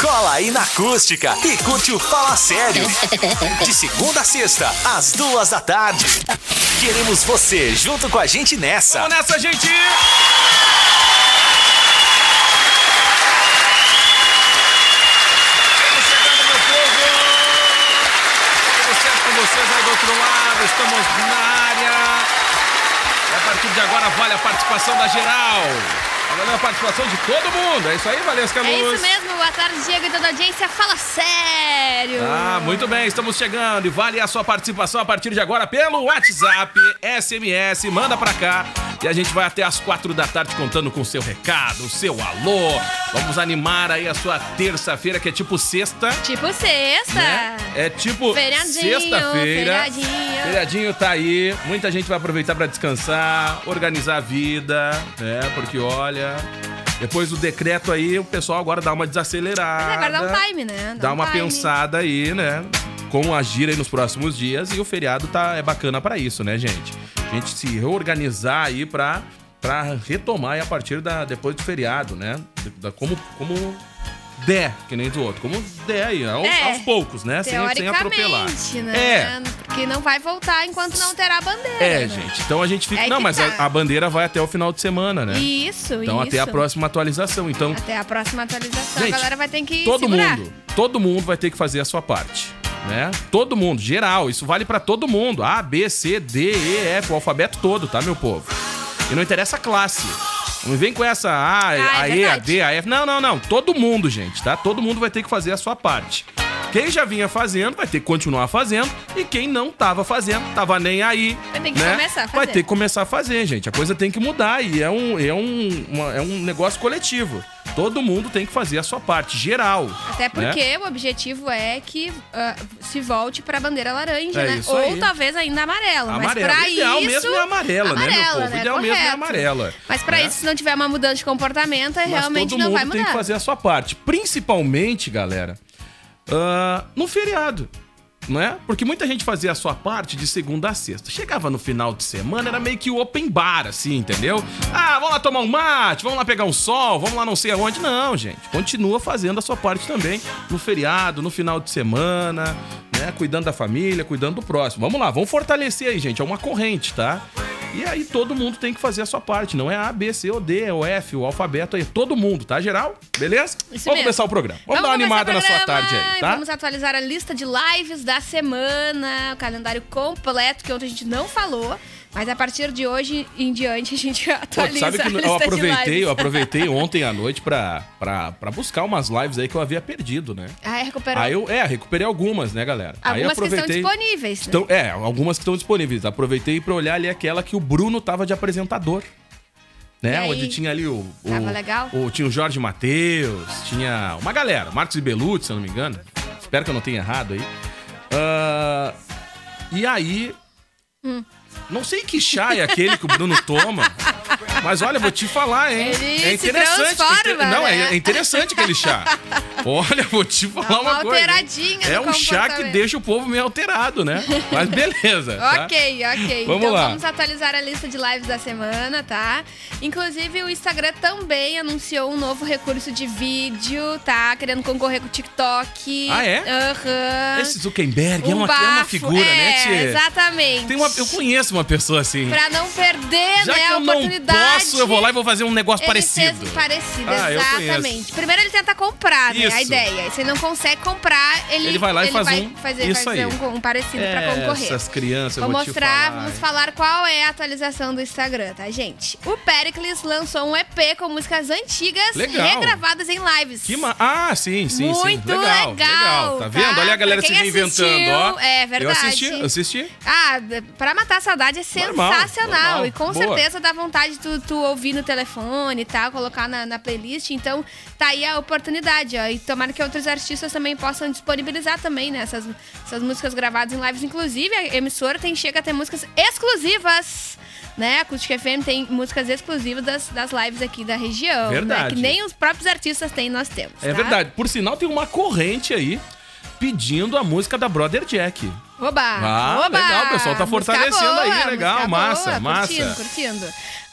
Cola aí na acústica e curte o Fala Sério. De segunda a sexta, às duas da tarde. Queremos você junto com a gente nessa. Vamos nessa, gente! Estamos na área. E a partir de agora vale a participação da geral. Valendo a participação de todo mundo. É isso aí, Valesca Luz? É isso mesmo, boa tarde, Diego e toda a audiência. Fala sério! Ah, muito bem, estamos chegando e vale a sua participação a partir de agora pelo WhatsApp, SMS, manda pra cá e a gente vai até as quatro da tarde contando com o seu recado, o seu alô. Vamos animar aí a sua terça-feira, que é tipo sexta. Tipo sexta. Né? É tipo sexta-feira. feriadinho. Feriadinho tá aí. Muita gente vai aproveitar pra descansar, organizar a vida, né? Porque olha, depois do decreto aí, o pessoal agora dá uma desacelerada. Mas agora dá um time, né? Dá um uma time. pensada aí, né? Como agir aí nos próximos dias e o feriado tá é bacana pra isso, né, gente? A gente se reorganizar aí pra, pra retomar a partir da depois do feriado, né? Da- como como der, que nem do outro, como der aí, aos, É, aos poucos, né? Sem, sem atropelar. Né? É. Porque não vai voltar enquanto não terá a bandeira. É, né? gente. Então a gente fica. É não, mas a, tá. a bandeira vai até o final de semana, né? Isso, Então isso. até a próxima atualização. Então, Até a próxima atualização, Gente, a galera vai ter que todo segurar. mundo, todo mundo vai ter que fazer a sua parte, né? Todo mundo, geral, isso vale pra todo mundo. A, B, C, D, E, F, o alfabeto todo, tá, meu povo? E não interessa a classe. Não vem com essa A, Ah, é a E, a verdade. D, a F. Não, não, não. Todo mundo, gente, tá? Todo mundo vai ter que fazer a sua parte. Quem já vinha fazendo vai ter que continuar fazendo e quem não tava fazendo, tava nem aí. Vai ter que né? começar a Vai fazer. ter que começar a fazer, gente. A coisa tem que mudar e é um, é um, uma- é um negócio coletivo. Todo mundo tem que fazer a sua parte, geral. Até né? porque o objetivo é que ah, se volte pra bandeira laranja, É né? Ou aí. talvez ainda amarela. Amarela. Mas pra o ideal isso. mesmo é amarela, né, meu povo? O né? ideal mesmo é Correto. amarela. Mas pra né? isso, se não tiver uma mudança de comportamento, Mas realmente todo não mundo vai tem mudar. que fazer a sua parte. Principalmente, galera, ah, no feriado. Não é? Porque muita gente fazia a sua parte de segunda a sexta. Chegava no final de semana, era meio que o open bar, assim, entendeu? Ah, vamos lá tomar um mate, vamos lá pegar um sol, vamos lá não sei aonde. Não, gente. Continua fazendo a sua parte também no feriado, no final de semana, né? Cuidando da família, cuidando do próximo. Vamos lá, vamos fortalecer aí, gente. É uma corrente, tá? E aí todo mundo tem que fazer a sua parte. Não é A, B, C, ou D, é o F, o alfabeto aí. Todo mundo, tá, geral? Beleza? Isso vamos mesmo. começar o programa. Vamos, dar uma animada o na sua tarde aí, tá? Vamos atualizar a lista de lives da semana, o calendário completo, que ontem a gente não falou. Mas a partir de hoje em diante a gente Pô, atualiza sabe que eu aproveitei, eu aproveitei ontem à noite pra, pra, pra buscar umas lives aí que eu havia perdido, né? Ah, é, recuperou. Aí eu, é, recuperei algumas, né, galera? Algumas que estão aproveitei. disponíveis. né? Estão- é, algumas que estão disponíveis. Aproveitei pra olhar ali aquela que o Bruno tava de apresentador. Né? Onde tinha ali o. o Tava legal? o- tinha o Jorge Matheus, tinha uma galera, Marcos e Belucci, se eu não me engano. Espero que eu não tenha errado aí. Ah, e aí. Hum. Não sei que chá é aquele que o Bruno toma. Mas olha, vou te falar, hein? Ele é se interessante. transforma, Não, é- né? é interessante aquele chá. Olha, vou te falar uma uma, coisa. É um chá que deixa o povo meio alterado, né? Mas beleza. tá? Ok, ok. Vamos então lá. vamos atualizar a lista de lives da semana, tá? Inclusive, o Instagram também anunciou um novo recurso de vídeo, tá? Querendo concorrer com o TikTok. Ah, é? Aham. Esse Zuckerberg é, Um uma, é uma figura, né, é, Tia? Exatamente. Tem uma, eu conheço uma pessoa assim. Pra não perder, Já né, a oportunidade. Posso, eu vou lá e vou fazer um negócio ele parecido. Fez parecido, Ah, exatamente. Primeiro ele tenta comprar, né? A ideia. E se ele não consegue comprar, ele, Ele vai lá e faz um- fazer, isso fazer aí. um, um parecido pra concorrer. Essas crianças, eu Vou vou te mostrar, falar, vamos falar qual é a atualização do Instagram, tá, gente? O Pericles lançou um EP com músicas antigas Legal. regravadas em lives. Que ma... Ah, sim, sim, Muito sim. Legal, legal, Tá tá? vendo? Olha a galera se reinventando, assistiu, ó. é Eu verdade. assisti, eu assisti. Ah, pra matar a saudade é Normal, sensacional. normal. E com Boa. certeza dá vontade de tu tu ouvir no telefone e tal, colocar na, na playlist. Então, tá aí a oportunidade, ó. E tomara que outros artistas também possam disponibilizar também, né? Essas, essas músicas gravadas em lives. Inclusive, a emissora tem, chega a ter músicas exclusivas né? A Acústica FM tem músicas exclusivas das, das lives aqui da região. Verdade. Né? Que nem os próprios artistas têm, nós temos. É tá? verdade. Por sinal, tem uma corrente aí pedindo a música da Brother Jack. Oba! Ah, oba! legal, o pessoal tá fortalecendo boa, aí, legal, massa, boa, massa. Curtindo, curtindo.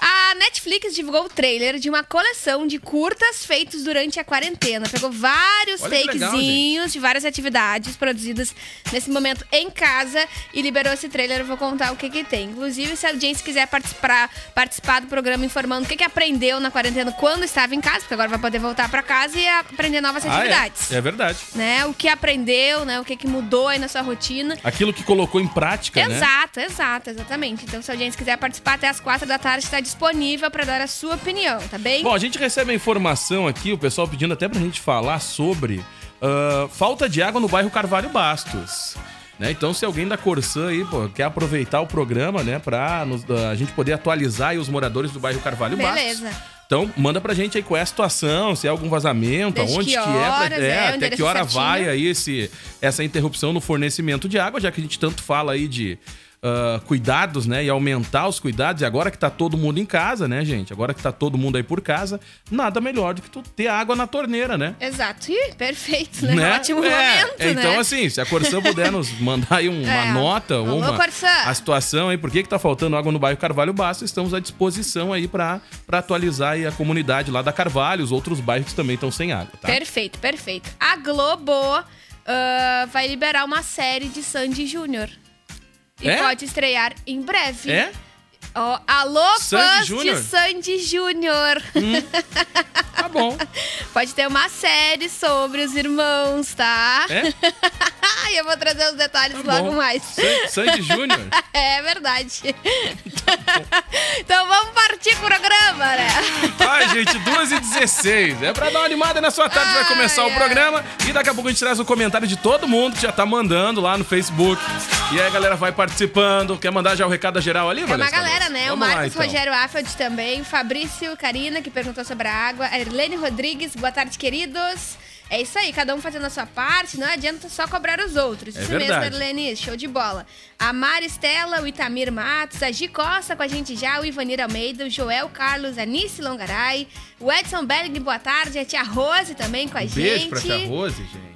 A Netflix divulgou o trailer de uma coleção de curtas feitos durante a quarentena. Pegou vários Olha que legal, takezinhos de várias atividades produzidas nesse momento em casa e liberou esse trailer. Eu vou contar o que que tem. Inclusive, se a audiência quiser participar, participar do programa informando o que que aprendeu na quarentena quando estava em casa, porque agora vai poder voltar para casa e aprender novas Ah, atividades. é. é verdade. Né? O que aprendeu, né? O que que mudou aí na sua rotina. Aquilo que colocou em prática, né? Exato, exato, exatamente. Então, se a audiência quiser participar até as quatro da tarde, está disponível para dar a sua opinião, tá bem? Bom, a gente recebe a informação aqui, o pessoal pedindo até pra gente falar sobre ah, falta de água no bairro Carvalho Bastos. Né? Então, se alguém da Corsã aí pô, quer aproveitar o programa, né, pra nos- a gente poder atualizar aí os moradores do bairro Carvalho Beleza. Bastos. Então, manda pra gente aí qual é a situação, se é algum vazamento, Desde aonde que que, é, horas, pra, é, é, até que hora certinho. vai aí esse, essa interrupção no fornecimento de água, já que a gente tanto fala aí de ah, cuidados, né, e aumentar os cuidados, e agora que tá todo mundo em casa, né, gente, agora que tá todo mundo aí por casa, nada melhor do que tu ter água na torneira, né? Exato. Ih, perfeito, né? Ótimo É, momento, Então, né? assim, se a Corsã puder nos mandar aí um- uma É. nota Alô, uma Corsã. a situação aí, por que que tá faltando água no bairro Carvalho Basto, estamos à disposição aí pra pra atualizar aí a comunidade lá da Carvalho, os outros bairros também estão sem água, tá? Perfeito, perfeito. A Globo ah, vai liberar uma série de Sandy Júnior. E É? pode estrear em breve. É? Ó, alô, Sandy fãs Júnior? de Sandy Júnior. Tá bom. Pode ter uma série sobre os irmãos, tá? É? E eu vou trazer os detalhes Tá logo bom. mais. San- Sandy Júnior? É verdade. então vamos partir pro programa, né? Ai, gente, 2 e 16 É pra dar uma animada na sua tarde, vai Ai, começar o ai. programa. E daqui a pouco a gente traz o comentário de todo mundo que já tá mandando lá no Facebook. E aí a galera vai participando. Quer mandar já o recado geral ali, É uma Valesca galera, né? Vamos o lá, Marcos então. Rogério Affeld também, Fabrício Carina, que perguntou sobre a água, a Erlene Rodrigues, boa tarde, queridos. É isso aí, cada um fazendo a sua parte, não adianta só cobrar os outros. É isso verdade. mesmo, Erlene, show de bola. A Mari Estela, o Itamir Matos, a Gi Costa com a gente já, o Ivanir Almeida, o Joel Carlos, a Nice Longaray, o Edson Belling, boa tarde, a tia Rose também com a Um gente. beijo pra tia Rose, gente.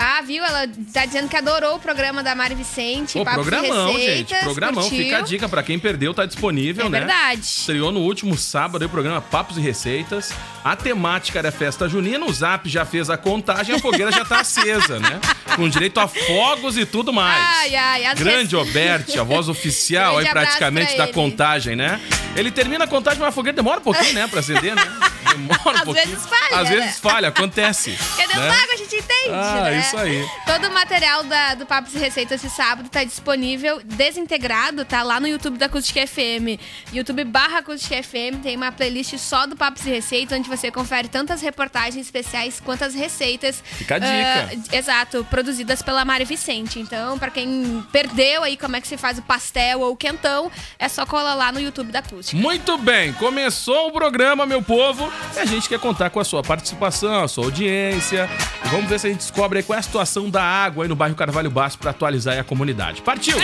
Ah, viu? Ela tá dizendo que adorou o programa da Mari Vicente. Pô, Papos e programão, Receitas, gente. Programão. curtiu? Fica a dica pra quem perdeu, tá disponível, É né? verdade. Estreou no último sábado o programa Papos e Receitas. A temática era festa junina, o Zap já fez a contagem, a fogueira já tá acesa, né? Com direito a fogos e tudo mais. Ai, ai, às Grande vezes- Oberti, a voz oficial aí praticamente pra da contagem, né? Ele termina a contagem, mas a fogueira demora um pouquinho, né? Pra acender, né? Demora um Às pouquinho. vezes falha, Às né? vezes falha, acontece. Dentro né? d'água a gente entende, Ah, né? Isso aí. Todo o material da- do Papos e Receitas de sábado tá disponível, desintegrado, tá lá no YouTube da Acústica FM. YouTube barra Acústica FM tem uma playlist só do Papos e Receitas, onde você confere tantas reportagens especiais quanto as receitas. Fica a dica. ah, exato, produzidas pela Mari Vicente. Então, pra quem perdeu aí como é que se faz o pastel ou o quentão, é só colar lá no YouTube da Acústica. Muito bem, começou o programa, meu povo. E a gente quer contar com a sua participação, a sua audiência. Vamos ver se a gente descobre aí qual é a situação da água aí no bairro Carvalho Baixo pra atualizar aí a comunidade. Partiu!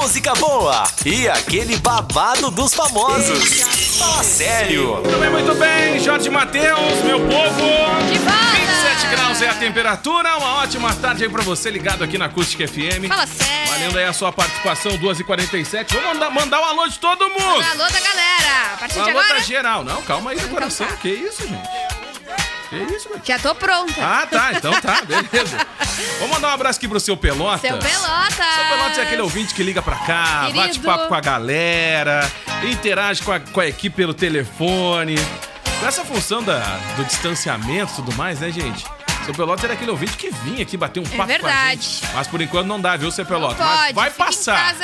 Música boa e aquele babado dos famosos. Fala sério. Muito bem, muito bem, Jorge Matheus, meu povo. De volta! 27 graus é a temperatura. Uma ótima tarde aí pra você ligado aqui na Acústica FM. Fala sério! Valendo aí a sua participação, 2h47. Vamos mandar, mandar um alô de todo mundo. Alô da galera! A partir de Alô agora, da geral. Não, calma aí do Então coração. tá. Que isso, gente? Que isso, meu? já tô pronta. Ah, tá. Então tá, beleza. Vou mandar um abraço aqui pro seu Pelotas. Seu Pelota! Seu Pelotas é aquele ouvinte que liga pra cá, Querido. bate papo com a galera, interage com a, com a equipe pelo telefone. Com essa função da, do distanciamento e tudo mais, né, gente? Seu Pelotas era aquele ouvinte que vinha aqui bater um papo com a verdade. gente. Mas por enquanto não dá, viu, seu Pelotas? Não Mas pode, vai passar.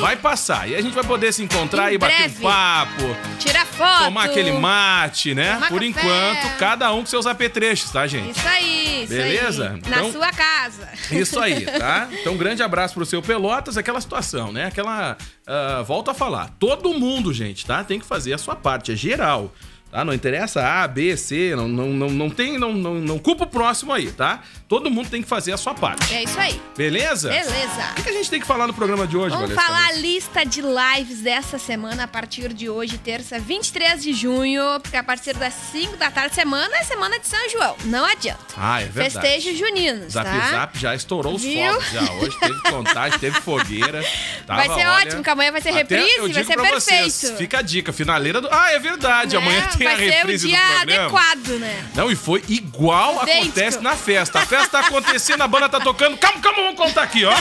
Vai passar. E a gente vai poder se encontrar Em e bater breve. um papo, Tira foto. tomar aquele mate, né? Tomar por café. enquanto, cada um com seus apetrechos, tá, gente? Isso aí, isso Beleza? aí. Então- Na sua casa. Isso aí, tá? Então, um grande abraço pro seu Pelotas, aquela situação, né? Aquela. ah, volto a falar. Todo mundo, gente, tá? Tem que fazer a sua parte, é geral. Tá? Não interessa A, B, C, não, não, não, não tem. Não, não, não culpa o próximo aí, tá? Todo mundo tem que fazer a sua parte. É isso aí. Beleza? Beleza. O que, que a gente tem que falar no programa de hoje, Vamos Valesca? falar a lista de lives dessa semana a partir de hoje, terça, 23 de junho, porque a partir das 5 da tarde, semana é semana de São João. Não adianta. Ah, é verdade. Festejos juninos, Zap tá? Zap já estourou os Viu? fogos já. Hoje teve contagem, teve fogueira. Tava, vai ser olha, ótimo, que amanhã vai ser reprise, vai ser perfeito. Vocês, fica a dica, finaleira do... Ah, é verdade, Né? amanhã tem vai a ser o dia adequado, né? Não, e foi igual Idêntico. acontece na festa. A festa tá acontecendo, a banda tá tocando. Calma, calma, vamos contar aqui, ó.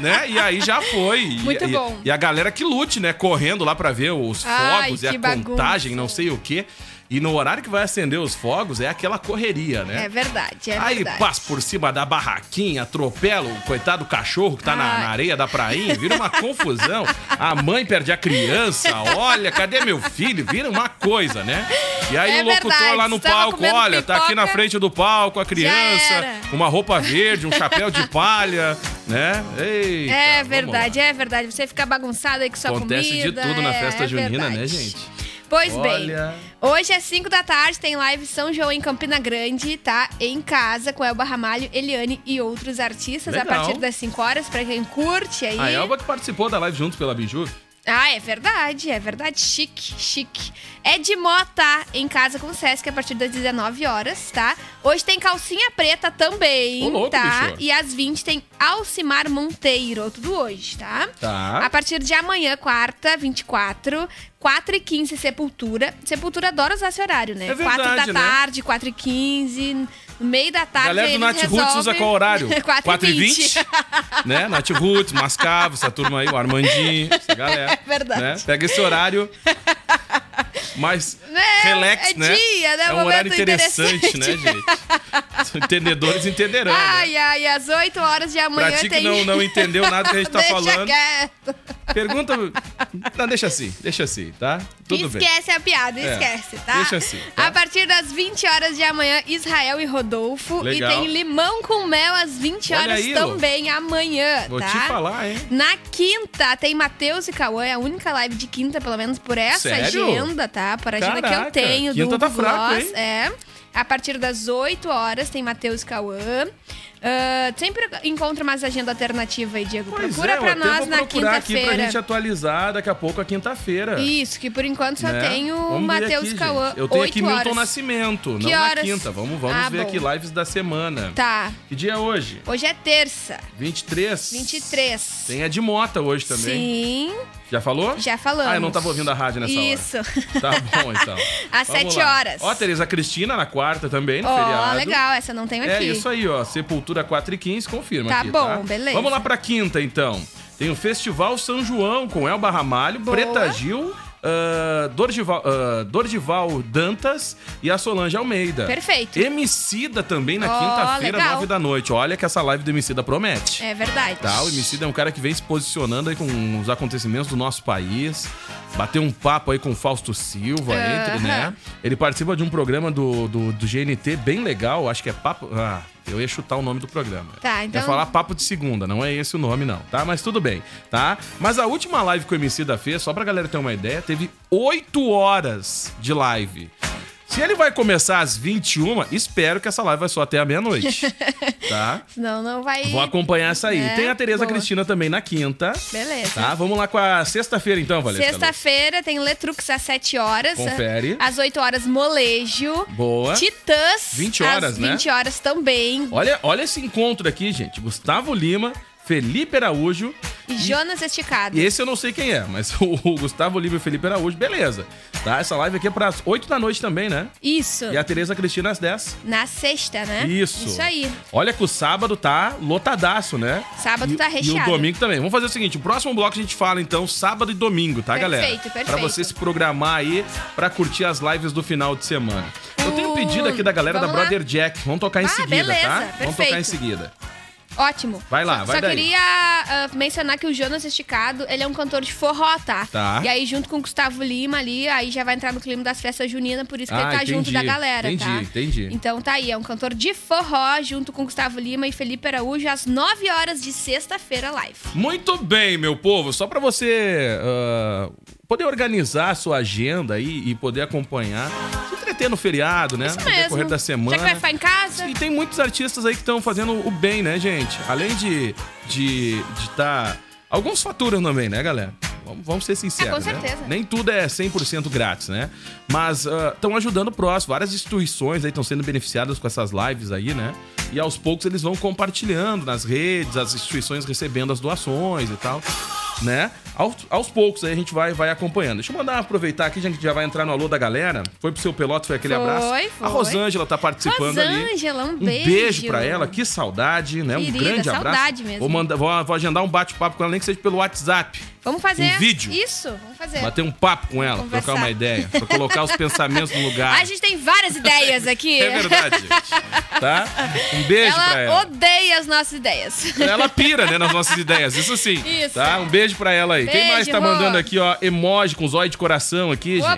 né? E aí já foi. E- Muito e, bom. E a galera que lute, né? Correndo lá pra ver os Ai, fogos e a bagunça. contagem, não sei o quê. E no horário que vai acender os fogos é aquela correria, né? É verdade, é Aí verdade. passa por cima da barraquinha, atropela o coitado do cachorro que tá na, Ai. na areia da prainha, vira uma confusão. A mãe perde a criança, olha, cadê meu filho? Vira uma coisa, né? E aí É o locutor verdade, lá no estava palco, olha, tá aqui na pipoca, frente do palco a criança, uma roupa verde, um chapéu de palha, né? Eita, É verdade, é verdade. Você fica bagunçado aí com sua Acontece comida. de tudo na é- festa é junina, né, verdade. gente? Pois Olha. bem, hoje às 5 da tarde tem live São João em Campina Grande, tá? Em casa, com Elba Ramalho, Eliane e outros artistas a Legal. partir das 5 horas, pra quem curte aí. A Elba que participou da live juntos pela Biju. Ah, é verdade, é verdade. Chique, chique. É de Mota em casa com o Sesc a partir das 19 horas, tá? Hoje tem calcinha preta também, Ô, louco, tá? bicho. E às 20 tem Alcimar Monteiro, tudo hoje, tá? Tá. A partir de amanhã, quarta, 24, 4 e 15 Sepultura. Sepultura adora usar esse horário, né? É verdade, 4 da né? tarde, 4 e 15, no meio da tarde. Galera aí do Nath Roots usa qual horário? 4 e 20. 20, né? Nath Roots, Mascavo, essa turma aí, o Armandinho, essa galera. É verdade. Né? Pega esse horário mais É, relax, é né? dia, né? É um Momento horário interessante, interessante. né, gente? Os entendedores entenderão, né? Ai, ai, às 8 horas de amanhã Pra ti que tem... não, não entendeu nada que a gente tá Deixa falando, quieto. pergunta... Não, deixa assim, deixa assim, tá? Tudo bem. esquece a piada, É, esquece, tá? deixa assim, tá? A partir das 20 horas de amanhã, Israel e Rodolfo. Legal. E tem limão com mel às 20 Olha horas aí, Lô. também amanhã, Vou tá? te falar, hein? Na quinta, tem Matheus e Cauã, é a única live de quinta, pelo menos por essa Sério? agenda, tá? Por agenda que eu Caraca, tenho quinta do tá fraco, Gloss. hein? É. A partir das 8 horas tem Matheus Cauã. Ah, sempre encontra mais agenda alternativa aí, Diego. Pois Procura é, pra nós na procurar aqui pra quinta-feira. gente atualizar daqui a pouco a quinta-feira. Isso, que por enquanto só né? tem o Matheus Cauã. Eu tenho 8 aqui Milton horas. Nascimento, Que não na horas? quinta. Vamos, vamos Ah, ver bom. aqui lives da semana. Tá. Que dia é hoje? Hoje é terça, 23. 23. Tem a de Mota hoje também. Sim, Já falou? já falamos. Ah, eu não tava ouvindo a rádio nessa Isso. hora. Tá bom, então. Às Vamos 7 lá. horas. Ó, Tereza Cristina na quarta também, no Ó, feriado. legal, essa não tenho É aqui. isso aí, ó. Sepultura 4 e 15, confirma Tá aqui, bom, tá? beleza. Vamos lá pra quinta, então. Tem o Festival São João com Elba Ramalho, Boa. Preta Gil, Dorgival, ah, Dorgival Dantas e a Solange Almeida. Perfeito. Emicida também na Ó, quinta-feira. 9 da noite. Olha que essa live do Emicida promete. É verdade. Tá, o Emicida é um cara que vem se posicionando aí com os acontecimentos do nosso país. Bateu um papo aí com o Fausto Silva, entre, Aham. né? Ele participa de um programa do, do, do GNT bem legal, acho que é Papo. Ah, eu ia chutar o nome do programa. Tá, Ia então- falar Papo de Segunda, não é esse o nome, não, tá? Mas tudo bem, tá? Mas a última live que o Emicida fez, só pra galera ter uma ideia, teve 8 horas de live. Se ele vai começar às 21, espero que essa live vai só até a meia-noite. tá? Senão não vai. Vou acompanhar essa aí. É, Tem a Tereza boa. Cristina também na quinta. Beleza. Tá? Vamos lá com a sexta-feira então, Valesca. Sexta-feira tem Letrux às 7 horas. Confere. Às 8 horas, Molejo. Boa. Titãs. 20 horas, às né? 20 horas também. Olha, olha esse encontro aqui, gente. Gustavo Lima, Felipe Araújo. E Jonas Esticado. E esse eu não sei quem é, mas o, o Gustavo Lima e o Felipe Araújo, beleza. Tá? Essa live aqui é pras 8 da noite também, né? Isso. E a Tereza Cristina às 10. Na sexta, né? Isso. Isso aí. Olha que o sábado tá lotadaço, né? Sábado E- tá E recheado. o domingo também. Vamos fazer o seguinte, o próximo bloco a gente fala então sábado e domingo, tá, Perfeito, galera? perfeito. Pra você se programar aí pra curtir as lives do final de semana. Eu tenho um pedido aqui da galera da Vamos lá? Brother Jack. Vamos tocar em Ah, seguida, beleza, tá? Vamos tocar perfeito. em seguida. Ótimo. Vai lá, só, vai Só daí. queria ah, mencionar que o Jonas Esticado, ele é um cantor de forró, tá? Tá. E aí, junto com o Gustavo Lima ali, aí já vai entrar no clima das festas juninas, por isso que Ah, ele tá entendi, junto da galera, entendi, tá? entendi. Então tá aí, é um cantor de forró, junto com Gustavo Lima e Felipe Araújo, às 9 horas de sexta-feira, live. Muito bem, meu povo. Só pra você ah, poder organizar a sua agenda aí e poder acompanhar, entreter no feriado, né? Isso no mesmo. decorrer da semana. Já que vai ficar em casa, E tem muitos artistas aí que estão fazendo o bem, né, gente? Além de de de tá alguns faturam também, né, galera? Vamos, ser sinceros, É, com né? certeza. Nem tudo é 100% grátis, né? Mas estão ajudando o próximo. Várias instituições aí estão sendo beneficiadas com essas lives aí, né? E aos poucos eles vão compartilhando nas redes, as instituições recebendo as doações e tal, né? Aos, aos poucos aí a gente vai, vai acompanhando. Deixa eu mandar aproveitar aqui, já que já vai entrar no alô da galera. Foi pro seu peloto, foi aquele Foi, abraço. foi. A Rosângela tá participando ali. Rosângela, um Um beijo. beijo pra ela, que saudade, né? um Querida, grande abraço. saudade mesmo. Vou, mandar, vou, vou agendar um bate-papo com ela, nem que seja pelo WhatsApp. Vamos fazer. Um vídeo. Isso, vamos fazer. Bater um papo com ela, Conversar. trocar uma ideia, pra colocar os pensamentos no lugar. A gente tem várias ideias aqui. É verdade, gente. Tá? Um beijo ela pra ela. odeia as nossas ideias. Ela pira, né, nas nossas ideias, isso sim. Isso. Tá? Um beijo pra ela aí. Quem Beijo, mais tá Rô. mandando aqui, ó, emoji com zóio de coração aqui, Oba!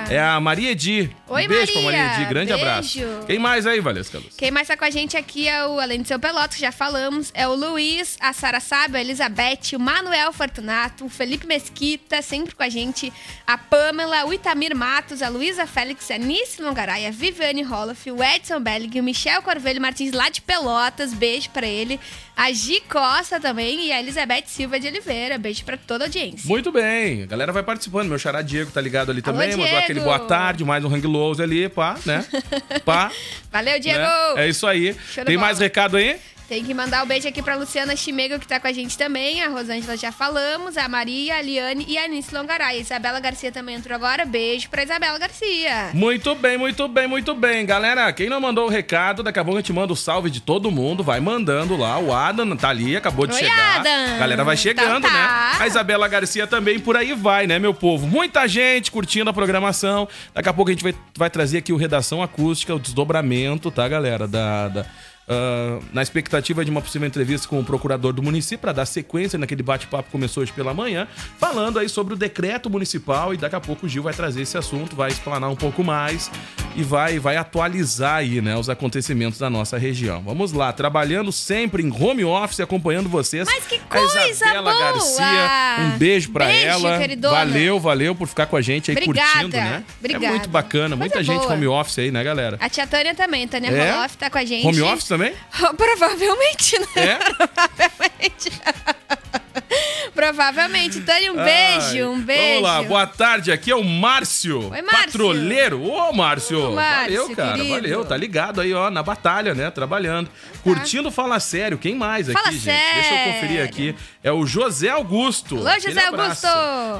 gente? É a Maria Edi. Oi, um beijo pra Maria. Maria Edi, grande Beijo. abraço. Quem mais aí, Valesca Luz? Quem mais tá com a gente aqui é o, além do seu Pelotas, que já falamos, é o Luiz, a Sara Sábio, a Elizabeth, o Manuel Fortunato, o Felipe Mesquita, sempre com a gente, a Pamela, o Itamir Matos, a Luísa Félix, a Nice Longaray, a Viviane Roloff, o Edson Belling, o Michel Corvelho Martins, lá de Pelotas, beijo pra ele, a Gi Costa também e a Elizabeth Silva de Oliveira, beijo pra toda a audiência. Muito bem, a galera vai participando. Meu xará Diego tá ligado ali Alô, também. Mandou Diego. aquele boa tarde, mais um hang ali, pá, né? Pá. Valeu, Diego! né? É isso aí. Tem bola. mais recado aí? Tem que mandar um beijo aqui pra Luciana Chimego, que tá com a gente também. A Rosângela já falamos. A Maria, a Liane e a Anice Longaray. A Isabela Garcia também entrou agora. Beijo pra Isabela Garcia. Muito bem, muito bem, muito bem. Galera, quem não mandou o recado, daqui a pouco a gente manda o salve de todo mundo. Vai mandando lá. O Adam tá ali, acabou de Oi, chegar. Adam. A galera vai chegando, Então tá. né? A Isabela Garcia também, por aí vai, né, meu povo? Muita gente curtindo a programação. Daqui a pouco a gente vai, vai trazer aqui o Redação Acústica, o desdobramento, tá, galera? Da. da- ah, na expectativa de uma possível entrevista com o procurador do município para dar sequência naquele bate-papo que começou hoje pela manhã, falando aí sobre o decreto municipal e daqui a pouco o Gil vai trazer esse assunto, vai explanar um pouco mais e vai vai atualizar aí, né, os acontecimentos da nossa região. Vamos lá, trabalhando sempre em home office, acompanhando vocês. Mas que a coisa Isabela boa! Garcia, um beijo para ela. queridona. Valeu, valeu por ficar com a gente aí Obrigada, curtindo, né? obrigada. É muito bacana, muita Coisa gente boa. home office aí, né, galera? A tia Tânia também. Tânia É? Roloff tá com a gente. Home office também? Provavelmente, né? É? Provavelmente. Provavelmente. Tânia, um beijo, um Ai, beijo. Vamos lá, boa tarde. Aqui é o Márcio. Oi, Márcio. Patroleiro. Ô, Márcio. Ô, Márcio, valeu, cara. querido. Valeu. Tá ligado aí, ó, na batalha, né? Trabalhando. Curtindo Fala Sério. Quem mais aqui, Fala gente? Deixa eu Sério. conferir aqui. É o José Augusto. Alô, José. Augusto.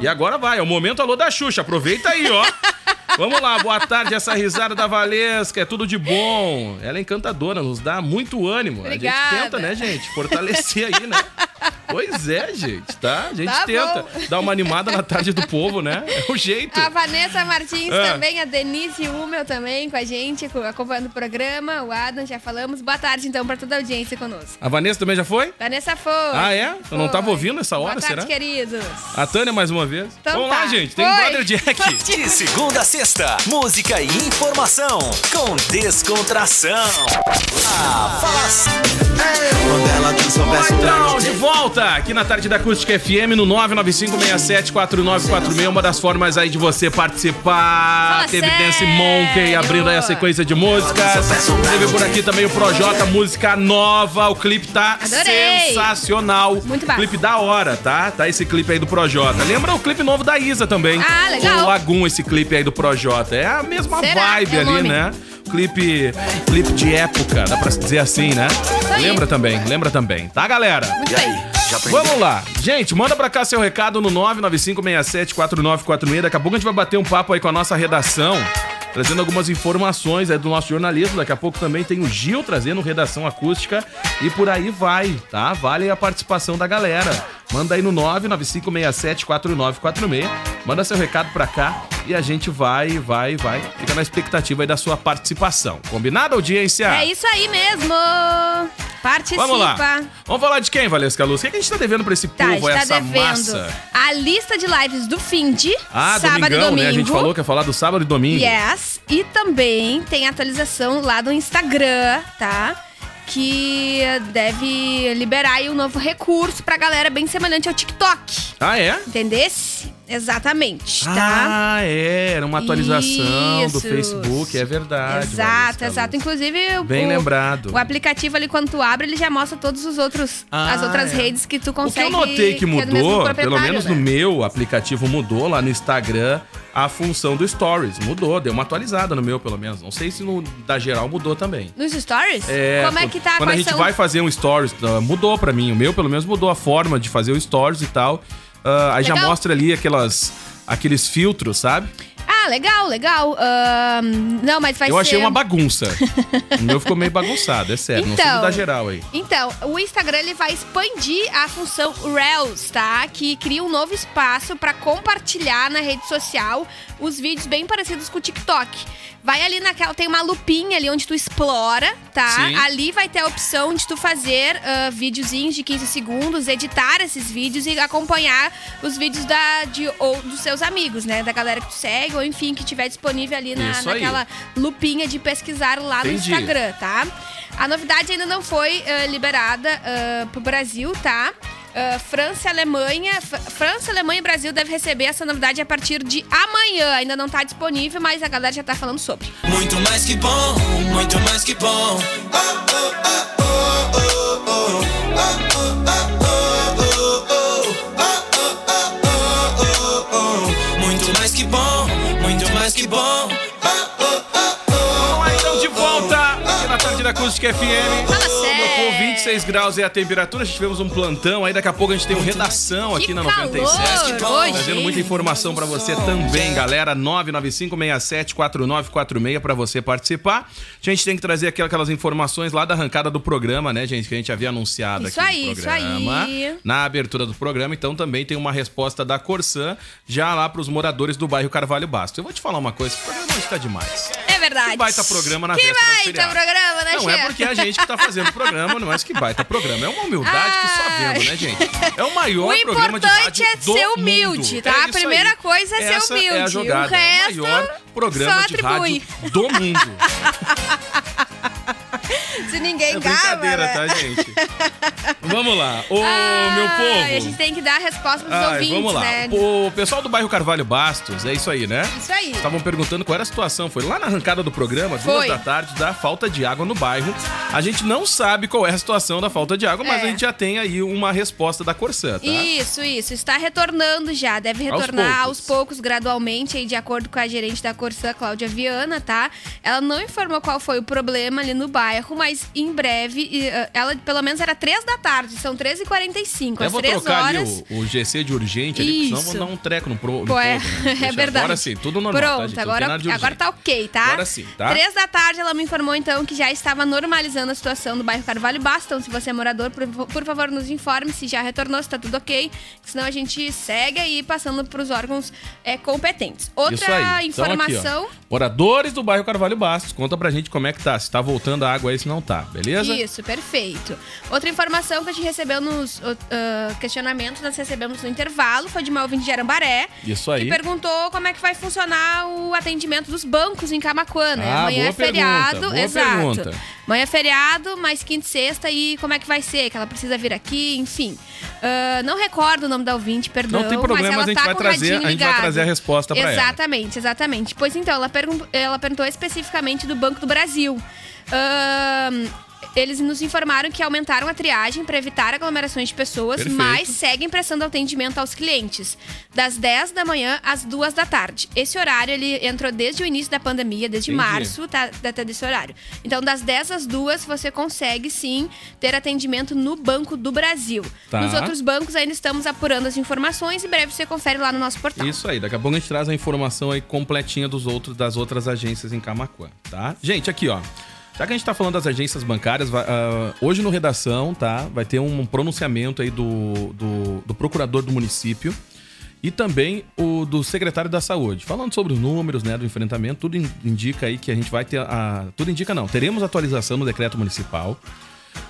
E agora vai, é o momento alô da Xuxa. Aproveita aí, ó. Vamos lá, boa tarde. Essa risada da Valesca é tudo de bom. Ela é encantadora, nos dá muito ânimo. A Obrigada. gente tenta, né, gente? Fortalecer aí, né? Pois é, gente, tá? A gente Tá tenta bom. dar uma animada na tarde do povo, né? É o jeito. A Vanessa Martins Ah. também, a Denise Hummel também com a gente, co- acompanhando o programa. O Adam, já falamos. Boa tarde, então, pra toda a audiência conosco. A Vanessa também já foi? Vanessa foi. Ah, é? Eu não tava Foi. ouvindo essa hora, Boa tarde, será? queridos. A Tânia mais uma vez. Então Vamos tá. lá, gente. Tem Foi. Brother Jack. De segunda a sexta, música e informação com descontração. Ah, fala assim. Quando ela não soubesse o Então, grande de volta aqui na tarde da Acústica FM no 995674946. Uma das formas aí de você participar. Fala Teve sério. Dance Monkey abrindo aí a sequência de músicas. Teve por aqui também o Projota, música nova. O clipe tá Adorei. sensacional. Muito bafo. Clipe da hora, tá? Tá esse clipe aí do Projota. Lembra o clipe novo da Isa também. Ah, legal. O Lagoon, esse clipe aí do Projota. É a mesma Será? vibe É ali, né? Clipe, clipe de época, dá pra dizer assim, né? Lembra também, lembra também. Tá, galera? E aí? Vamos lá. Gente, manda pra cá seu recado no 995674946. Daqui a pouco a gente vai bater um papo aí com a nossa redação, trazendo algumas informações aí do nosso jornalismo. Daqui a pouco também tem o Gil trazendo redação acústica e por aí vai, tá? Vale a participação da galera. Manda aí no 995674946. Manda seu recado pra cá e a gente vai, vai, vai. Fica na expectativa aí da sua participação. Combinado, audiência? É isso aí mesmo! Participa! Vamos lá. Vamos falar de quem, Valesca Luz? O que a gente tá devendo pra esse Tá, a povo, gente tá essa devendo massa? a lista de lives do Find, Ah, sábado domingão, e domingo. né? A gente falou que ia falar do sábado e domingo. Yes. E também tem atualização lá do Instagram, tá? Que deve liberar aí um novo recurso pra galera bem semelhante ao TikTok. Ah, é? Entendesse? Exatamente, tá? Ah, é. Era uma atualização do Isso. Facebook, é verdade. exato, Valesca exato. Inclusive, o- Bem o, lembrado. o aplicativo ali, quando tu abre, ele já mostra todos os outros, Ah, as outras é. redes que tu O que consegue. eu notei que é do mesmo mudou, pelo menos né? no meu aplicativo mudou lá no Instagram, a função do Stories. Mudou, deu uma atualizada no meu, pelo menos. Não sei se no da geral mudou também. Nos stories? É, Como é que tá? Quando a gente são- vai fazer um stories, ah, mudou pra mim. O meu, pelo menos, mudou a forma de fazer o stories e tal. Ah, aí já Legal. mostra ali aquelas, aqueles filtros, sabe? Ah, legal, legal. Ahn, não, mas vai Eu ser... achei uma bagunça. o meu ficou meio bagunçado, é sério. não sei Então. da geral aí. Então, o Instagram ele vai expandir a função Reels, tá? Que cria um novo espaço para compartilhar na rede social os vídeos bem parecidos com o TikTok. Vai ali naquela, tem uma lupinha ali onde tu explora, tá? Sim. Ali vai ter a opção de tu fazer ah, videozinhos de 15 segundos, editar esses vídeos e acompanhar os vídeos da, de, ou dos seus amigos, né? Da galera que tu segue, ou enfim, que tiver disponível ali na, naquela lupinha de pesquisar lá no Entendi. Instagram, tá? A novidade ainda não foi ah, liberada ah, pro Brasil, tá? Ah, França e Alemanha. França, Alemanha e Brasil devem receber essa novidade a partir de amanhã. Ainda não tá disponível, mas a galera já tá falando sobre. Muito mais que bom, muito mais que bom. Muito mais que bom, muito mais que bom. Da Acústica FM. Fala sério. povo, 26 graus é a temperatura. A gente tivemos um plantão aí. Daqui a pouco a gente tem um redação aqui Que na calor 97. hoje, Trazendo hein? muita informação pra você também, galera. 995674946 pra você participar. A gente tem que trazer aqui aquelas informações lá da arrancada do programa, né, gente? Que a gente havia anunciado Isso aqui aí, no isso programa. aí. Na abertura do programa, então também tem uma resposta da Corsã já lá pros moradores do bairro Carvalho Bastos. Eu vou te falar uma coisa, esse programa hoje tá demais. É verdade. Que baita programa na Que véspera do baita feriado. programa, né, Não é Xê? porque é a gente que tá fazendo o programa, não é que baita programa. É uma humildade que só vendo, né, gente? É o maior O programa de importante rádio é do ser humilde, mundo. tá? É A isso primeira aí. coisa é ser Essa humilde. É a O jogada. resto é o maior programa de rádio do mundo. Se ninguém É brincadeira, né? tá, gente? Vamos lá. Ô, Ai, meu povo. A gente tem que dar a resposta pros Ai, ouvintes, vamos lá. né? O pessoal do bairro Carvalho Bastos, é isso aí, né? Isso aí. Estavam perguntando qual era a situação. Foi lá na arrancada do programa, duas Foi. da tarde, da falta de água no bairro. A gente não sabe qual é a situação da falta de água, mas É. a gente já tem aí uma resposta da Corsã, tá? Isso, isso. Está retornando já. Deve Aos retornar poucos. aos poucos, gradualmente, aí, de acordo com a gerente da Corsã, Cláudia Viana, tá? Ela não informou qual foi o problema ali no bairro, mas em breve, e, uh, ela pelo menos era três da tarde, são 13h45. Eu Às vou três trocar horas. ali o, o GC de urgente ali, senão vou dar um treco no, pro, no Pô, é, povo, né? é verdade. Agora sim, tudo normal, tá, Pronto? Não agora, agora tá ok, tá? Agora sim, tá? Três da tarde ela me informou então que já estava normalizando a situação do bairro Carvalho Bastos. Então, se você é morador, por, por favor, nos informe se já retornou, se tá tudo ok. Senão a gente segue aí passando pros órgãos é, competentes. Outra. Então, aqui, informação. Moradores do bairro Carvalho Bastos, conta pra gente como é que tá. Se tá voltando a água aí, se não tá, beleza? Isso, perfeito. Outra informação que a gente recebeu nos uh, uh, questionamentos, nós recebemos no intervalo, foi de uma ouvinte de Arambaré. Isso aí. Que perguntou como é que vai funcionar o atendimento dos bancos em Camacuã, né? Ah, Amanhã é feriado, pergunta, boa exato. pergunta. Amanhã é feriado, mais quinta e sexta, e como é que vai ser? Que ela precisa vir aqui, enfim. Ah, não recordo o nome da ouvinte, perdão. Não tem problema, mas ela a gente tá vai trazer- a gente vai trazer a resposta pra ela. Exatamente, exatamente. Pois então, ela, pergun- ela perguntou especificamente do Banco do Brasil. Eles nos informaram que aumentaram a triagem para evitar aglomerações de pessoas, Perfeito. mas seguem prestando atendimento aos clientes, das 10 da manhã às 2 da tarde. Esse horário ele entrou desde o início da pandemia, desde Entendi. março, tá, data desse horário. Então, das 10 às 2 você consegue sim ter atendimento no Banco do Brasil. Tá. Nos outros bancos ainda estamos apurando as informações e breve você confere lá no nosso portal. Isso aí, daqui a pouco a gente traz a informação aí completinha dos outros, das outras agências em Camacuã, tá? Gente, aqui ó. Já que a gente tá falando das agências bancárias, uh, hoje no Redação, tá? Vai ter um pronunciamento aí do, do, do, procurador do município e também o do secretário da Saúde. Falando sobre os números, né, do enfrentamento, tudo indica aí que a gente vai ter a... Tudo indica não, teremos atualização no decreto municipal,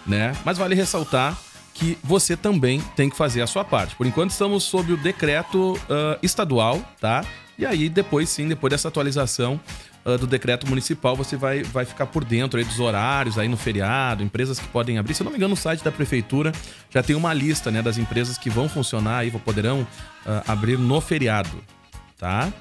né? Mas vale ressaltar que você também tem que fazer a sua parte. Por enquanto estamos sob o decreto uh, estadual, tá? E aí depois sim, depois dessa atualização, uh, do decreto municipal, você vai, vai ficar por dentro aí dos horários aí no feriado, empresas que podem abrir. Se eu não me engano, no site da prefeitura já tem uma lista né, das empresas que vão funcionar e poderão uh, abrir no feriado, tá?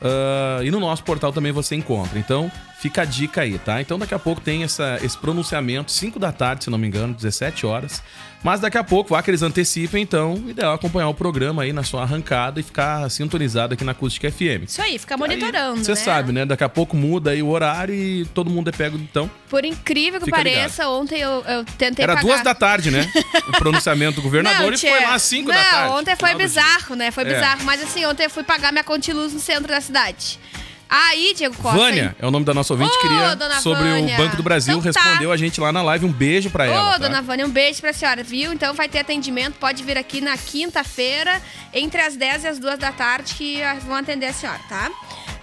Uh, e no nosso portal também você encontra. Então, fica a dica aí, tá? Então, daqui a pouco tem essa, esse pronunciamento, 5 da tarde, se não me engano, 17 horas. Mas daqui a pouco, vá que eles antecipem, então, ideal acompanhar o programa aí na sua arrancada e ficar sintonizado aqui na Acústica FM. Isso aí, fica monitorando. Você né? sabe, né? Daqui a pouco muda aí o horário e todo mundo é pego, então. Por incrível que pareça, ligado. ontem eu, eu tentei. Era pagar... duas da tarde, né? O pronunciamento do governador não, e foi lá às cinco não, da tarde. Não, ontem foi bizarro, né? Foi é. bizarro. Mas assim, ontem eu fui pagar minha contiluz no centro da cidade. Aí, Diego Costa. Vânia é o nome da nossa ouvinte, Ô, queria sobre Vânia. o Banco do Brasil, Então tá. respondeu a gente lá na live. Um beijo pra ela. Ô, tá? dona Vânia, um beijo pra senhora, viu? Então vai ter atendimento, pode vir aqui na quinta-feira, entre as 10 e as 2 da tarde, que vão atender a senhora, tá?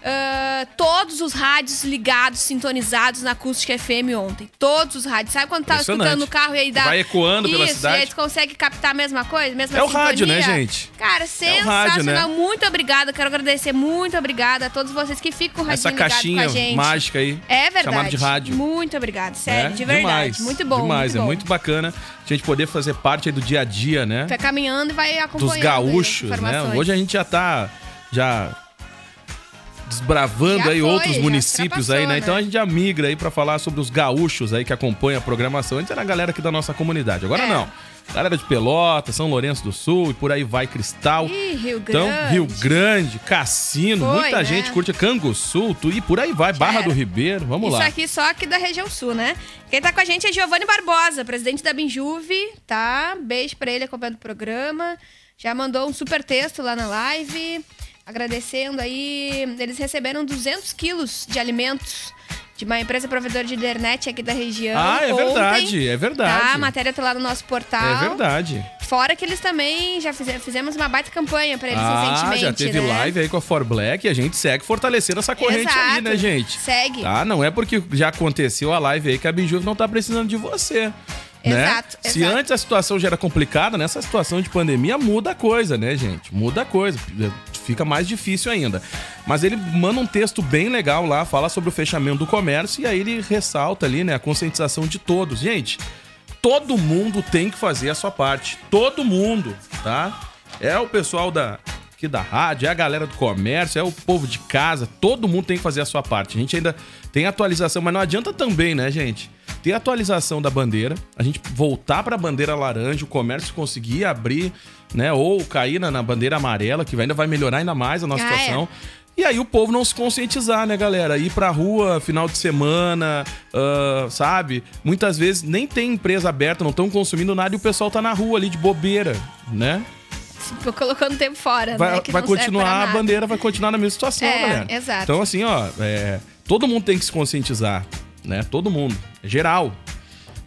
Uh, todos os rádios ligados, sintonizados na Acústica FM ontem. Todos os rádios. Sabe quando tá escutando no carro e aí dá. Vai ecoando Isso, pela cidade. E aí tu consegue captar a mesma coisa? Mesma É o sintonia? rádio, né, gente? Cara, É sensacional. o rádio, né? Muito obrigada. Quero agradecer. Muito obrigada a todos vocês que ficam com o Essa caixinha com a gente. mágica aí. É verdade. Chamada de rádio. Muito obrigada. Sério, É, de verdade. Demais, muito bom. Demais, muito é bom. muito bacana a gente poder fazer parte aí do dia a dia, né? Vai caminhando e vai acompanhando. Dos gaúchos, né? Hoje a gente já tá já desbravando Já aí foi, outros municípios aí, né? Então né? a gente já migra aí pra falar sobre os gaúchos aí que acompanham a programação. Antes era a galera aqui da nossa comunidade. Agora É. não. Galera de Pelota, São Lourenço do Sul e por aí vai Cristal. Ih, Rio Então, Grande. Rio Grande, Cassino, Foi, muita né? gente curte Canguçu, tu, e por aí vai, Barra era. do Ribeiro, vamos Isso lá. aqui só aqui da região sul, né? Quem tá com a gente é Giovanni Barbosa, presidente da Binjuve, tá? Beijo pra ele acompanhando o programa. Já mandou um super texto lá na live, agradecendo aí. Eles receberam 200 quilos de alimentos de uma empresa provedora de internet aqui da região. Ah, é ontem, verdade, é verdade. Tá, a matéria tá lá no nosso portal. É verdade. Fora que eles também já fize- fizemos uma baita campanha pra eles Ah, recentemente, já teve né? live aí com a For Black e a gente segue fortalecendo essa corrente aí, Exato. né, gente? Segue. Tá? Não é porque já aconteceu a live aí que a Binjuve não tá precisando de você. Né? Exato, Se exato. antes a situação já era complicada, nessa situação de pandemia muda a coisa, né, gente? Muda a coisa. Fica mais difícil ainda. Mas ele manda um texto bem legal lá, fala sobre o fechamento do comércio e aí ele ressalta ali, né, a conscientização de todos. Gente, todo mundo tem que fazer a sua parte. Todo mundo, tá? É o pessoal da aqui da rádio, é a galera do comércio, é o povo de casa, todo mundo tem que fazer a sua parte. A gente ainda tem atualização, mas não adianta também, né, gente? Ter atualização da bandeira, a gente voltar para a bandeira laranja, o comércio conseguir abrir, né, ou cair na, na bandeira amarela, que ainda vai melhorar ainda mais a nossa Ah, é. situação. E aí o povo não se conscientizar, né, galera? Ir pra rua final de semana, ah, sabe? Muitas vezes nem tem empresa aberta, não estão consumindo nada e o pessoal tá na rua ali de bobeira, né? Tô colocando o tempo fora, Vai, né? Vai continuar, a bandeira vai continuar na mesma situação, É, galera. exato. Então, assim, ó, é, todo mundo tem que se conscientizar, né? Todo mundo. É geral.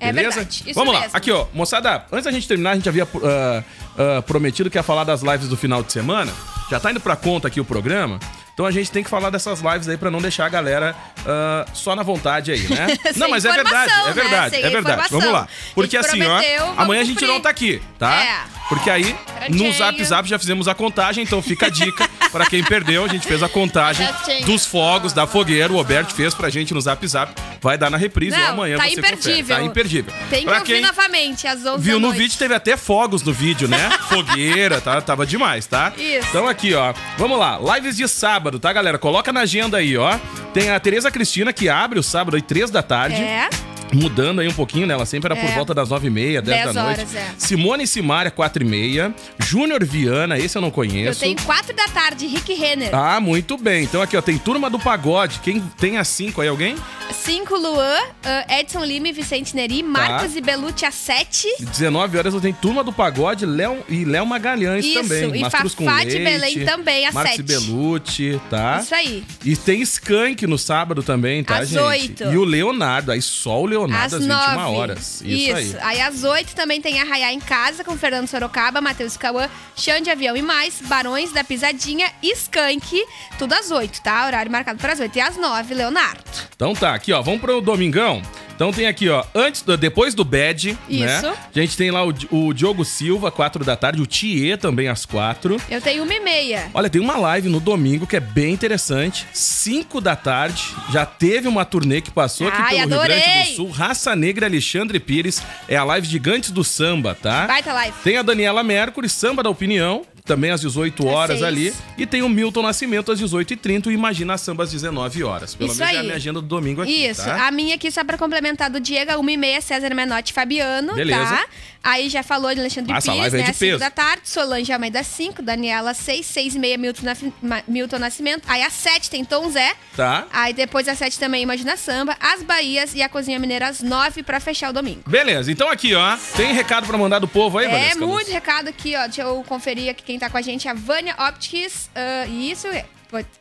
É Beleza? verdade, isso Vamos lá. mesmo. Aqui, ó. Moçada, antes da gente terminar, a gente havia ah, ah, prometido que ia falar das lives do final de semana. Já tá indo pra conta aqui o programa. Então a gente tem que falar dessas lives aí pra não deixar a galera ah, só na vontade aí, né? Não, mas é verdade, é né? verdade, Sem é verdade. Vamos lá. A Porque assim, ó, prometeu, amanhã a gente cumprir. não tá aqui, tá? É. Porque aí, no Certinho. Zap Zap já fizemos a contagem, então fica a dica pra quem perdeu. A gente fez a contagem dos fogos da fogueira. O Roberto fez pra gente no Zap Zap. Vai dar na reprise ou Não, amanhã tá você confere. imperdível. Tá imperdível. Tem que Pra ouvir quem novamente, às 11 viu no vídeo, teve até fogos no vídeo, né? Fogueira, tá? Tava demais, tá? Isso. Então aqui, ó. Vamos lá. Lives de sábado, tá, galera? Coloca na agenda aí, ó. Tem a Tereza Cristina que abre o sábado aí, três da tarde. É. mudando aí um pouquinho, né? Ela sempre era por É. volta das 9h30, 10 da 10 noite. horas, é. Simone Simaria, 4h30. Júnior Viana, esse eu não Eu conheço. tenho 4 da tarde, Rick Renner. Ah, muito bem. Então aqui, ó, tem Turma do Pagode. Quem tem as 5 aí, alguém? 5 Luan, ah, Edson Lima Vicente Neri, Tá. Marcos e Belucci às 7. 19 horas eu tenho Turma do Pagode Léo, e Léo Magalhães Isso, também. e Mastruz Fafá de Belém também, às Marcos e 7. Belucci, tá? Isso aí. E tem Skank no sábado também, tá, Às gente? 8. E o Leonardo, aí só o Leonardo Às às 21 9. horas. Isso, aí. às 8 também tem Arraiá em Casa com Fernando Sorocaba, Matheus Cauã, Chão de Avião e mais, Barões da Pisadinha e Skank. Tudo às 8, tá? Horário marcado para as 8. E às 9, Leonardo. Então tá, aqui ó, vamos pro Domingão. Então tem aqui, ó, antes do- depois do Bad, né? Isso. A gente tem lá o, o Diogo Silva, 4 da tarde, o Thier também às 4. Eu tenho uma e meia. Olha, tem uma live no domingo que é bem interessante. 5 da tarde. Já teve uma turnê que passou aqui Ai, pelo adorei! Rio Grande do Sul. Raça Negra Alexandre Pires. É a live Gigantes do Samba, tá? Baita live. Tem a Daniela Mercury, Samba da Opinião, também às 18 horas ali. E tem o Milton Nascimento às 18h30 e Imagina Samba às 19 horas. Pelo Isso menos é a aí. minha agenda do domingo aqui, Isso. tá? A minha aqui, só pra complementar do Diego, 1 e meia, César Menotti e Fabiano, Beleza. tá? Aí já falou de Alexandre Essa Pires, é né? Às 5 peso. da tarde, Solange Almeida 5, Daniela 6, 6 e meia, Milton, Ma- Milton Nascimento. Aí às 7 tem Tom Zé. Tá. Aí depois às 7 também Imagina Samba, As Bahias e a Cozinha Mineira às 9 pra fechar o domingo. Beleza, então aqui, ó. Tem recado pra mandar do povo aí, É, Valesca Luz? muito recado aqui, ó. Deixa eu conferir aqui quem tá com a gente. A Vânia Optics. ah, isso, é.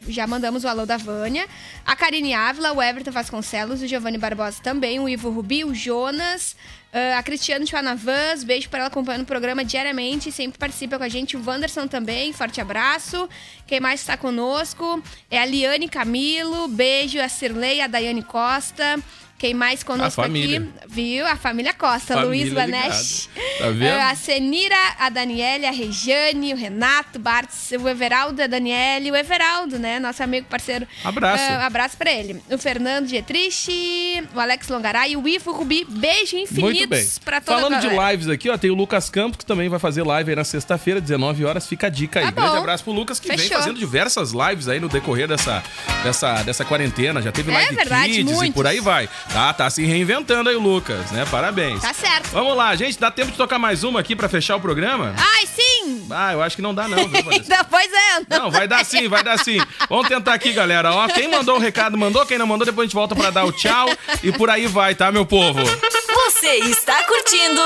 Já mandamos o alô da Vânia. A Karine Ávila, o Everton Vasconcelos, o Giovanni Barbosa também, o Ivo Rubi, o Jonas, ah, a Cristiane Chuanavans, beijo para ela acompanhando o programa diariamente, sempre participa com a gente. O Wanderson também, forte abraço. Quem mais está conosco? É a Liane Camilo, beijo. A Cirlei, a Daiane Costa. Quem mais conosco família. aqui? Viu? A família Costa, Família Luiz ligada. Vanesh. Tá? Ah, a Senira, a Daniele, a Regiane, o Renato, o Bartz, o Everaldo, a Daniele, o Everaldo, né? Nosso amigo parceiro. Abraço. Ah, abraço pra ele. O Fernando Dietrich, o Alex Longaray, o Ivo Rubi. Beijo infinitos Muito bem. pra toda Falando de lives aqui, ó, tem o Lucas Campos, que também vai fazer live aí na sexta-feira, 19 horas. Fica a dica aí. Tá Grande abraço pro Lucas, que vem Fechou. fazendo diversas lives aí no decorrer dessa, dessa, dessa quarentena. Já teve É live verdade, kids e muitos. por aí vai. Tá, tá se reinventando aí o Lucas, né? Parabéns. Tá certo. Vamos lá, gente. Dá tempo de tocar mais uma aqui pra fechar o programa? Ai, sim! Ah, eu acho que não dá não, viu, pois é. Não, vai dar sim, vai dar sim. Vamos tentar aqui, galera. Ó, quem mandou o recado, mandou. Quem não mandou, depois a gente volta pra dar o tchau. E por aí vai, tá, meu povo? Você está curtindo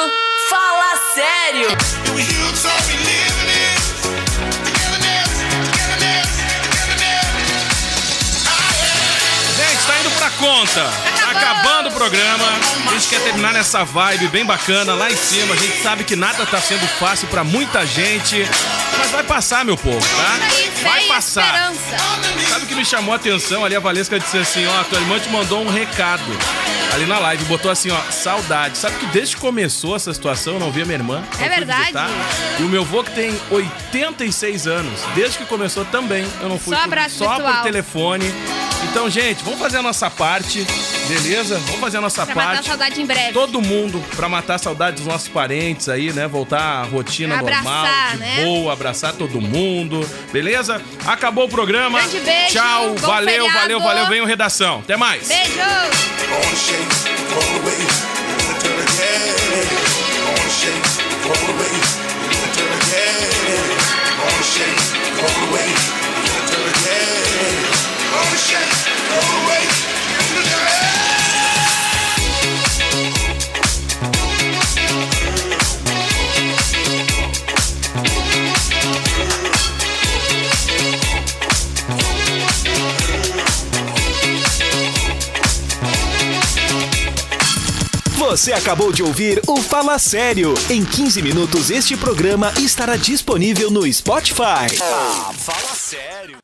Fala Sério. Gente, tá indo pra conta. Acabando o programa. A gente quer terminar nessa vibe bem bacana lá em cima. A gente sabe que nada tá sendo fácil pra muita gente. Mas vai passar, meu povo, tá? Vai passar. Sabe o que me chamou a atenção ali? A Valesca disse assim: ó, tua irmã te mandou um recado ali na live. Botou assim, ó, saudade. Sabe que desde que começou essa situação eu não via minha irmã. É verdade. visitar. E o meu avô, que tem 86 anos, desde que começou também, eu não fui Só por- só por telefone. Então, gente, vamos fazer a nossa parte, beleza? Vamos fazer a nossa Pra matar a parte. saudade em breve. Todo mundo pra matar a saudade dos nossos parentes aí, né? Voltar à rotina Abraçar, normal, de né? boa, abraçar todo mundo, beleza? Acabou o programa. Grande beijo, Tchau, bom valeu, feriado. valeu, valeu. Venham redação. Até mais. Beijo! Gonna shake all the Você acabou de ouvir o Fala Sério. Em 15 minutos, este programa estará disponível no Spotify. Ah, fala sério.